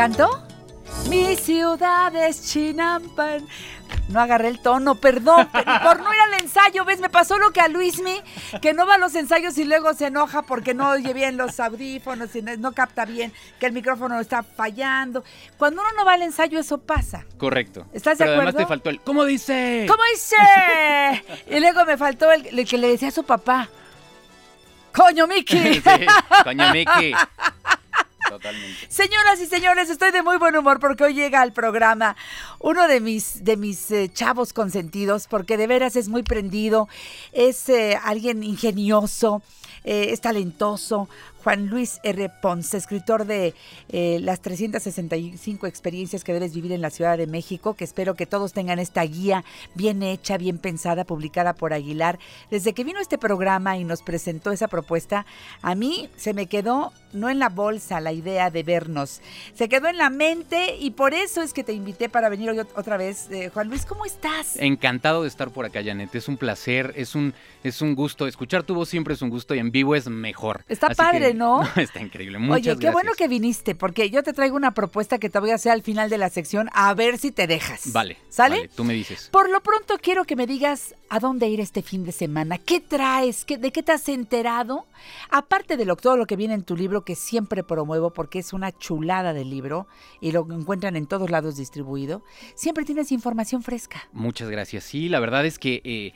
canto? Mi ciudad es Chinampan. No agarré el tono, perdón, por no ir al ensayo, ¿ves? Me pasó lo que a Luismi, que no va a los ensayos y luego se enoja porque no oye bien los audífonos y no capta bien, que el micrófono está fallando. Cuando uno no va al ensayo, eso pasa. Correcto. ¿Estás de acuerdo? además te faltó el ¿Cómo dice? ¿Cómo dice? y luego me faltó el, el que le decía a su papá. ¡Coño, Miki! sí, coño, Miki. Totalmente. Señoras y señores, estoy de muy buen humor porque hoy llega al programa uno de mis, de mis eh, chavos consentidos, porque de veras es muy prendido, es eh, alguien ingenioso, eh, es talentoso. Juan Luis R. Ponce, escritor de eh, las 365 experiencias que debes vivir en la Ciudad de México, que espero que todos tengan esta guía bien hecha, bien pensada, publicada por Aguilar. Desde que vino este programa y nos presentó esa propuesta, a mí se me quedó no en la bolsa la idea de vernos, se quedó en la mente y por eso es que te invité para venir hoy ot- otra vez. Eh, Juan Luis, ¿cómo estás? Encantado de estar por acá, Janet. Es un placer, es un, es un gusto. Escuchar tu voz siempre es un gusto y en vivo es mejor. Está Así padre, ¿no? Está increíble. Muchas Oye, qué gracias. bueno que viniste, porque yo te traigo una propuesta que te voy a hacer al final de la sección, a ver si te dejas. Vale. ¿Sale? vale, tú me dices. Por lo pronto quiero que me digas a dónde ir este fin de semana, qué traes, ¿Qué- de qué te has enterado, aparte de lo, todo lo que viene en tu libro que siempre promuevo porque es una chulada de libro y lo encuentran en todos lados distribuido, siempre tienes información fresca. Muchas gracias. Sí, la verdad es que, eh,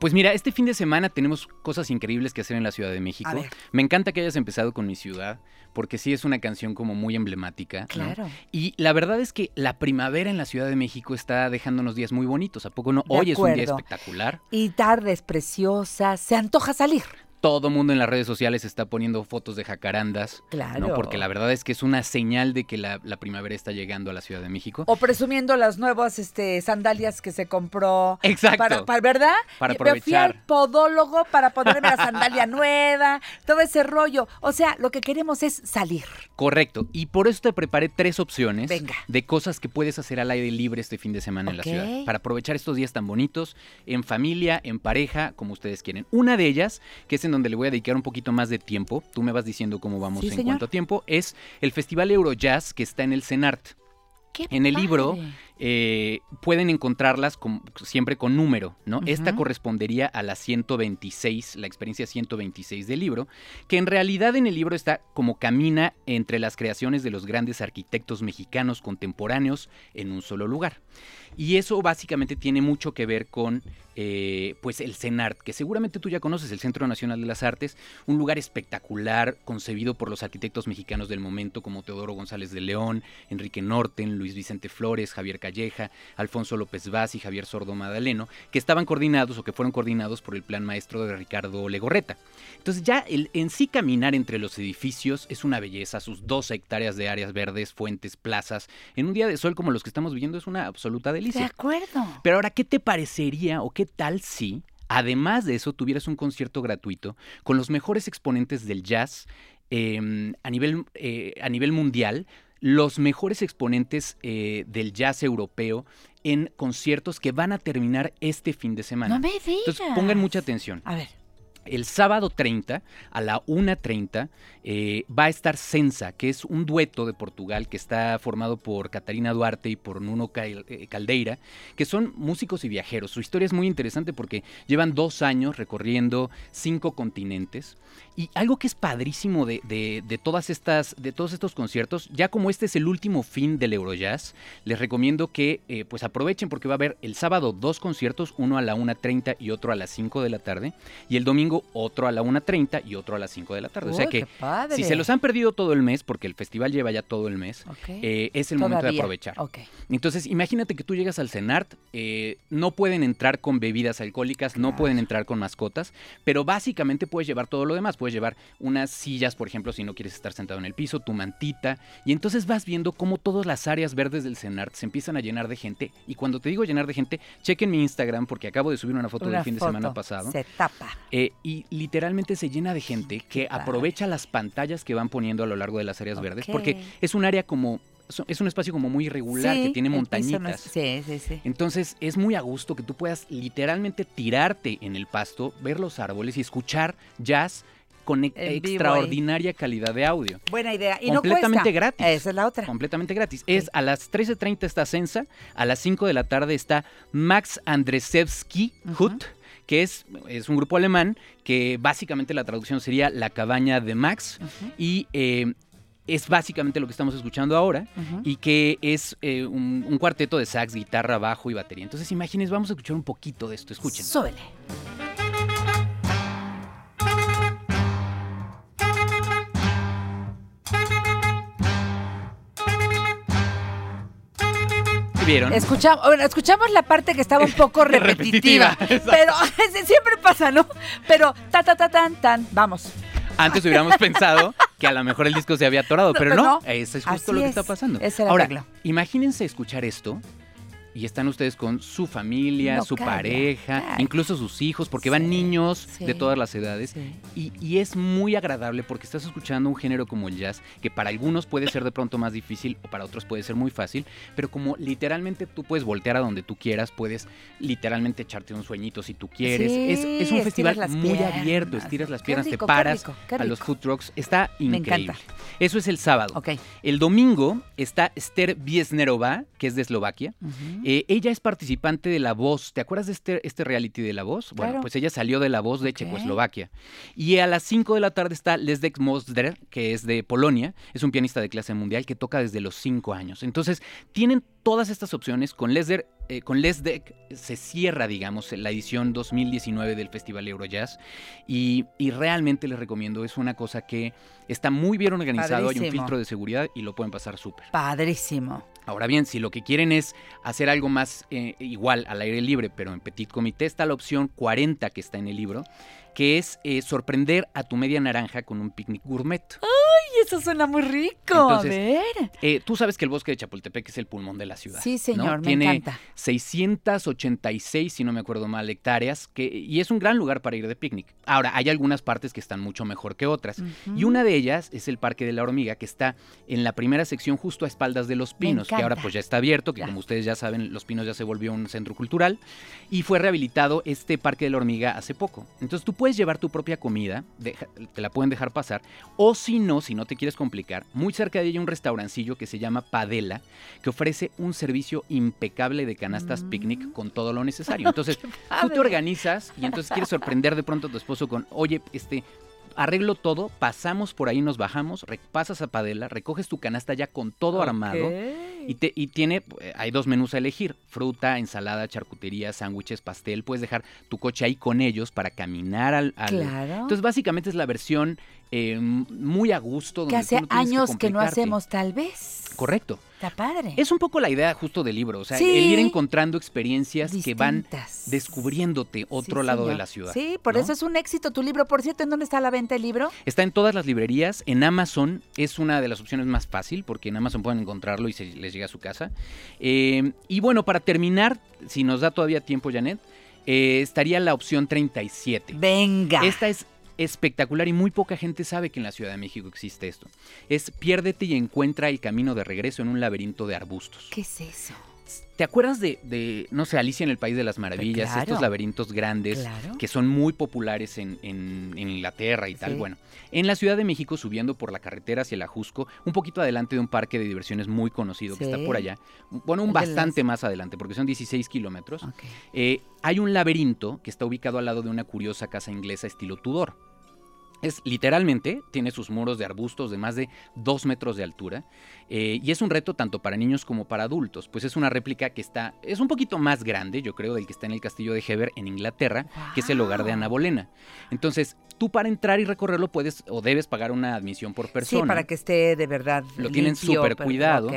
pues mira, este fin de semana tenemos cosas increíbles que hacer en la Ciudad de México. Me encanta que hayas empezado con mi ciudad, porque sí es una canción como muy emblemática. ¿no? Claro. Y la verdad es que la primavera en la Ciudad de México está dejándonos días muy bonitos. ¿A poco no? De Hoy es un día espectacular. Y tardes preciosas, se antoja salir. Todo mundo en las redes sociales está poniendo fotos de jacarandas. Claro. ¿no? Porque la verdad es que es una señal de que la, la primavera está llegando a la Ciudad de México. O presumiendo las nuevas este, sandalias que se compró. Exacto. Para, para- ¿Verdad? Para Me fui al aprovechar. podólogo para ponerme la sandalia nueva, todo ese rollo. O sea, lo que queremos es salir. Correcto. Y por eso te preparé tres opciones Venga. de cosas que puedes hacer al aire libre este fin de semana en la ciudad. Para aprovechar estos días tan bonitos, en familia, en pareja, como ustedes quieren. Una de ellas, que es en donde le voy a dedicar un poquito más de tiempo, tú me vas diciendo cómo vamos Sí, en señor. cuanto a tiempo, es el Festival Eurojazz que está en el CENART. Qué En el libro eh, pueden encontrarlas con- siempre con número, ¿no? Esta correspondería a la 126, la experiencia 126 del libro, que en realidad en el libro está como camina entre las creaciones de los grandes arquitectos mexicanos contemporáneos en un solo lugar. Y eso básicamente tiene mucho que ver con eh, pues el CENART, que seguramente tú ya conoces, el Centro Nacional de las Artes, un lugar espectacular concebido por los arquitectos mexicanos del momento como Teodoro González de León, Enrique Norten, Luis Vicente Flores, Javier Calleja, Alfonso López Vaz y Javier Sordo Madaleno, que estaban coordinados o que fueron coordinados por el plan maestro de Ricardo Legorreta. Entonces ya el, en sí caminar entre los edificios es una belleza, sus dos hectáreas de áreas verdes, fuentes, plazas, en un día de sol como los que estamos viviendo es una absoluta De delicia. acuerdo. Pero ahora, ¿qué te parecería o qué tal si, además de eso, tuvieras un concierto gratuito con los mejores exponentes del jazz eh, a, nivel, eh, a nivel mundial? Los mejores exponentes eh, del jazz europeo en conciertos que van a terminar este fin de semana. No me digas. Entonces, pongan mucha atención. A ver. El sábado 30 a la 1.30 eh, va a estar Sensa, que es un dueto de Portugal que está formado por Catarina Duarte y por Nuno eh, Caldeira, que son músicos y viajeros. Su historia es muy interesante porque llevan dos años recorriendo cinco continentes. Y algo que es padrísimo de todas estas, de todos estos conciertos, ya como este es el último fin del Eurojazz, les recomiendo que eh, pues aprovechen porque va a haber el sábado dos conciertos, uno a la 1.30 y otro a las 5 de la tarde, y el domingo otro a la 1.30 y otro a las 5 de la tarde. o sea que si se los han perdido todo el mes, porque el festival lleva ya todo el mes, eh, es el momento de aprovechar. Entonces, imagínate que tú llegas al CENART, eh, no pueden entrar con bebidas alcohólicas, no pueden entrar con mascotas, pero básicamente puedes llevar todo lo demás. Puedes llevar unas sillas, por ejemplo, si no quieres estar sentado en el piso, tu mantita, y entonces vas viendo cómo todas las áreas verdes del CENART se empiezan a llenar de gente. Y cuando te digo llenar de gente, chequen mi Instagram, porque acabo de subir una foto Una del fin de semana pasado. Se tapa. Eh, y literalmente se llena de gente que aprovecha las pantallas que van poniendo a lo largo de las áreas verdes, porque es un área como, es un espacio como muy irregular, Sí, que tiene no montañitas. es- Sí, sí, sí. Entonces es muy a gusto que tú puedas literalmente tirarte en el pasto, ver los árboles y escuchar jazz con e- extraordinaria calidad de audio. Buena idea. Y Completamente no gratis. Esa es la otra. Completamente gratis. Es a las 13.30 está Sensa, a las 5 de la tarde está Max Andrzejewski Ujú. Hut, que es, es un grupo alemán que básicamente la traducción sería La cabaña de Max y eh, es básicamente lo que estamos escuchando ahora y que es eh, un, un cuarteto de sax, guitarra, bajo y batería. Entonces imagínense, vamos a escuchar un poquito de esto, escuchen. Súbele. ¿Vieron? Escuchamos, bueno, escuchamos la parte que estaba un poco repetitiva, Repetitiva, pero siempre pasa, ¿no? Pero ta ta ta tan tan, vamos. Antes hubiéramos pensado que a lo mejor el disco se había atorado, No, pero pero no, no. eso es justo Así lo que es, está pasando. Ahora, imagínense escuchar esto y están ustedes con su familia, No, su calla, pareja, calla. incluso sus hijos, porque van niños sí. de todas las edades. Sí. Y, y es muy agradable porque estás escuchando un género como el jazz, que para algunos puede ser de pronto más difícil o para otros puede ser muy fácil, pero como literalmente tú puedes voltear a donde tú quieras, puedes literalmente echarte un sueñito si tú quieres. Es, es un festival muy piernas. abierto, estiras las piernas, rico, te qué paras rico, qué a los food trucks, está increíble. Eso es el sábado. El domingo está Esther Biesnerova, que es de Eslovaquia. Eh, ella es participante de La Voz. ¿Te acuerdas de este, este reality de La Voz? Bueno, Claro. pues ella salió de La Voz de. Checoslovaquia. Y a las 5 de la tarde está Lesdek Mosder, que es de Polonia. Es un pianista de clase mundial que toca desde los 5 años. Entonces, tienen todas estas opciones. Con Lesder, eh, con Lesdek se cierra, digamos, la edición 2019 del Festival Eurojazz. Y, y realmente les recomiendo, es una cosa que está muy bien organizado, hay un filtro de seguridad y lo pueden pasar súper. Padrísimo. Ahora bien, si lo que quieren es hacer algo más eh, igual al aire libre, pero en petit comité, está la opción 40 que está en el libro, que es eh, sorprender a tu media naranja con un picnic gourmet. Y eso suena muy rico. Entonces, a ver. Eh, tú sabes que el bosque de Chapultepec es el pulmón de la ciudad. Sí, ¿no? señor, me Tiene encanta. 686, si no me acuerdo mal, hectáreas, que, y es un gran lugar para ir de picnic. Ahora, hay algunas partes que están mucho mejor que otras. Y una de ellas es el Parque de la Hormiga, que está en la primera sección justo a espaldas de Los Pinos, que ahora pues ya está abierto, que Ya. como ustedes ya saben, Los Pinos ya se volvió un centro cultural y fue rehabilitado este Parque de la Hormiga hace poco. Entonces tú puedes llevar tu propia comida, te la pueden dejar pasar, o si no, si no te quieres complicar, muy cerca de ella hay un restaurancillo que se llama Padela, que ofrece un servicio impecable de canastas Mm. picnic con todo lo necesario. Entonces tú te organizas y entonces quieres sorprender de pronto a tu esposo con, oye, este, arreglo todo, pasamos por ahí, nos bajamos, pasas a Padela, recoges tu canasta ya con todo armado. Y, te- y tiene, eh, hay dos menús a elegir, fruta, ensalada, charcutería, sándwiches, pastel. Puedes dejar tu coche ahí con ellos para caminar al... al- Claro. Entonces básicamente es la versión eh, muy a gusto. que donde hace no tienes años que no hacemos, tal vez. Correcto. Está padre. Es un poco la idea justo del libro, o sea, Sí. el ir encontrando experiencias que van descubriéndote otro Sí, lado de la ciudad. Sí, por ¿no? eso es un éxito tu libro. Por cierto, ¿en dónde está la venta el libro? Está en todas las librerías. En Amazon es una de las opciones más fácil porque en Amazon pueden encontrarlo y se les llega a su casa. Eh, y bueno, para terminar, si nos da todavía tiempo, Janet, eh, estaría la opción 37. Venga. Esta es espectacular y muy poca gente sabe que en la Ciudad de México existe esto. Es piérdete y encuentra el camino de regreso en un laberinto de arbustos. ¿Qué es eso? ¿Te acuerdas de, de, no sé, Alicia en el País de las Maravillas? Claro. Estos laberintos grandes Claro. que son muy populares en, en- en Inglaterra y tal. Sí. Bueno, en la Ciudad de México, subiendo por la carretera hacia el Ajusco, un poquito adelante de un parque de diversiones muy conocido que está por allá. Bueno, un las- bastante más adelante, porque son 16 kilómetros. Eh, hay un laberinto que está ubicado al lado de una curiosa casa inglesa estilo Tudor. Es literalmente, tiene sus muros de arbustos de más de dos metros de altura eh, y es un reto tanto para niños como para adultos, pues es una réplica que está, es un poquito más grande, yo creo, del que está en el castillo de Hever en Inglaterra, que es el hogar de Ana. Bolena. Entonces, tú para entrar y recorrerlo puedes o debes pagar una admisión por persona. Sí, para que esté de verdad. Lo tienen súper cuidado.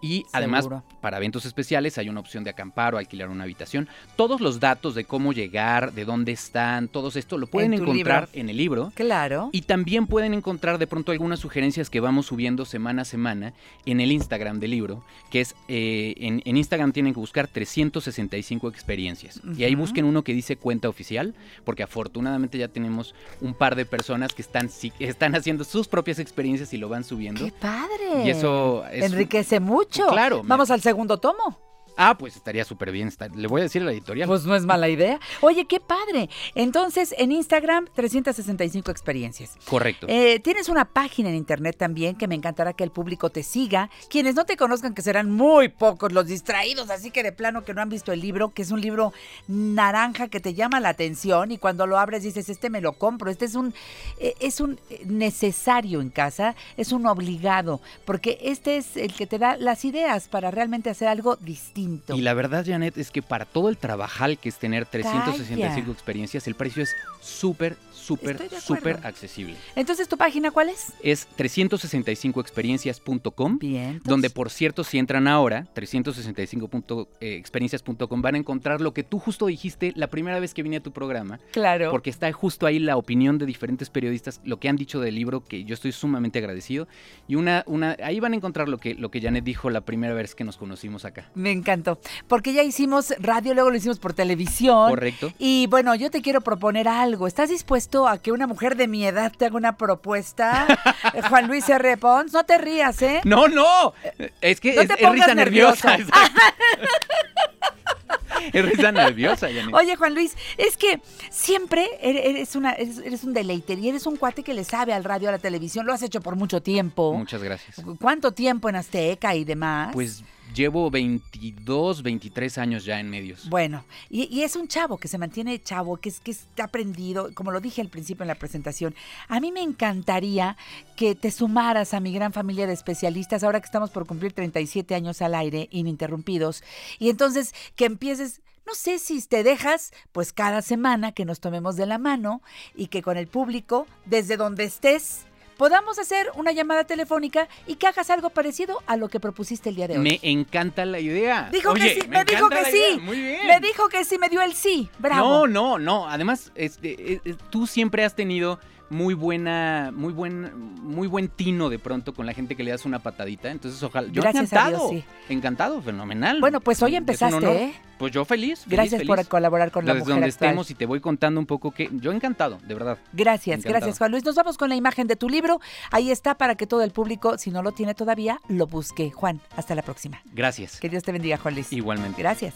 Y además, Seguro. para eventos especiales hay una opción de acampar o alquilar una habitación. Todos los datos de cómo llegar, de dónde están, todo esto lo pueden En encontrar libro. en el libro. Claro. Y también pueden encontrar de pronto algunas sugerencias que vamos subiendo semana a semana en el Instagram del libro, que es, eh, en, en Instagram tienen que buscar 365 experiencias. Y ahí busquen uno que dice cuenta oficial, porque afortunadamente ya tenemos un par de personas que están, están haciendo sus propias experiencias y lo van subiendo. ¡Qué padre! Y eso es... Enriquece mucho. Claro, me- Vamos al segundo tomo. Ah, pues estaría súper bien. Le voy a decir a la editorial. Pues no es mala idea. Oye, qué padre. Entonces, en Instagram, 365 experiencias. Correcto. Eh, tienes una página en internet también que me encantará que el público te siga. Quienes no te conozcan, que serán muy pocos los distraídos, así que de plano que no han visto el libro, que es un libro naranja que te llama la atención y cuando lo abres dices, este me lo compro, este es un, eh, es un necesario en casa, es un obligado, porque este es el que te da las ideas para realmente hacer algo distinto. Y la verdad, Janet, es que para todo el trabajal que es tener 365 experiencias, el precio es súper, súper, súper accesible. Entonces, ¿tu página cuál es? Es 365experiencias.com. Bien. Donde, por cierto, si entran ahora, 365experiencias.com, van a encontrar lo que tú justo dijiste la primera vez que vine a tu programa. Claro. Porque está justo ahí la opinión de diferentes periodistas, lo que han dicho del libro, que yo estoy sumamente agradecido. Y una, una, ahí van a encontrar lo que, lo que Janet dijo la primera vez que nos conocimos acá. Me encantó. Porque ya hicimos radio, luego lo hicimos por televisión. Correcto. Y bueno, yo te quiero proponer algo. ¿Estás dispuesto a que una mujer de mi edad te haga una propuesta, Juan Luis R. Pons, no te rías, ¿eh? No, no. Es que es, risa nerviosa. es risa nerviosa, Oye, Juan Luis, es que siempre eres, una, eres, un deleite y eres un cuate que le sabe al radio, a la televisión. Lo has hecho por mucho tiempo. Muchas gracias. ¿Cuánto tiempo en Azteca y demás? Pues llevo 22, 23 años ya en medios. Bueno, y, es un chavo que se mantiene chavo, que, es, que está aprendido, como lo dije al principio en la presentación. A mí me encantaría que te sumaras a mi gran familia de especialistas ahora que estamos por cumplir 37 años al aire, ininterrumpidos, y entonces que empieces no sé si te dejas, pues cada semana que nos tomemos de la mano y que con el público, desde donde estés, podamos hacer una llamada telefónica y que hagas algo parecido a lo que propusiste el día de hoy. Me encanta la idea. Dijo que sí, me, dijo que sí. Muy bien. Me dijo que sí, me dio el sí. Bravo. No, no, no. Además, este, eh, eh, tú siempre has tenido muy buena, muy buen, muy buen tino de pronto con la gente que le das una patadita. Entonces, ojalá. Yo Gracias encantado. Encantado, fenomenal. Bueno, pues hoy empezaste, ¿eh? Pues yo feliz. gracias por colaborar con la Desde donde estemos y te voy contando un poco que yo encantado, de verdad. Gracias, gracias Juan Luis. Nos vamos con la imagen de tu libro. Ahí está para que todo el público, si no lo tiene todavía, lo busque. Juan, hasta la próxima. Gracias. Que Dios te bendiga, Juan Luis. Igualmente. Gracias.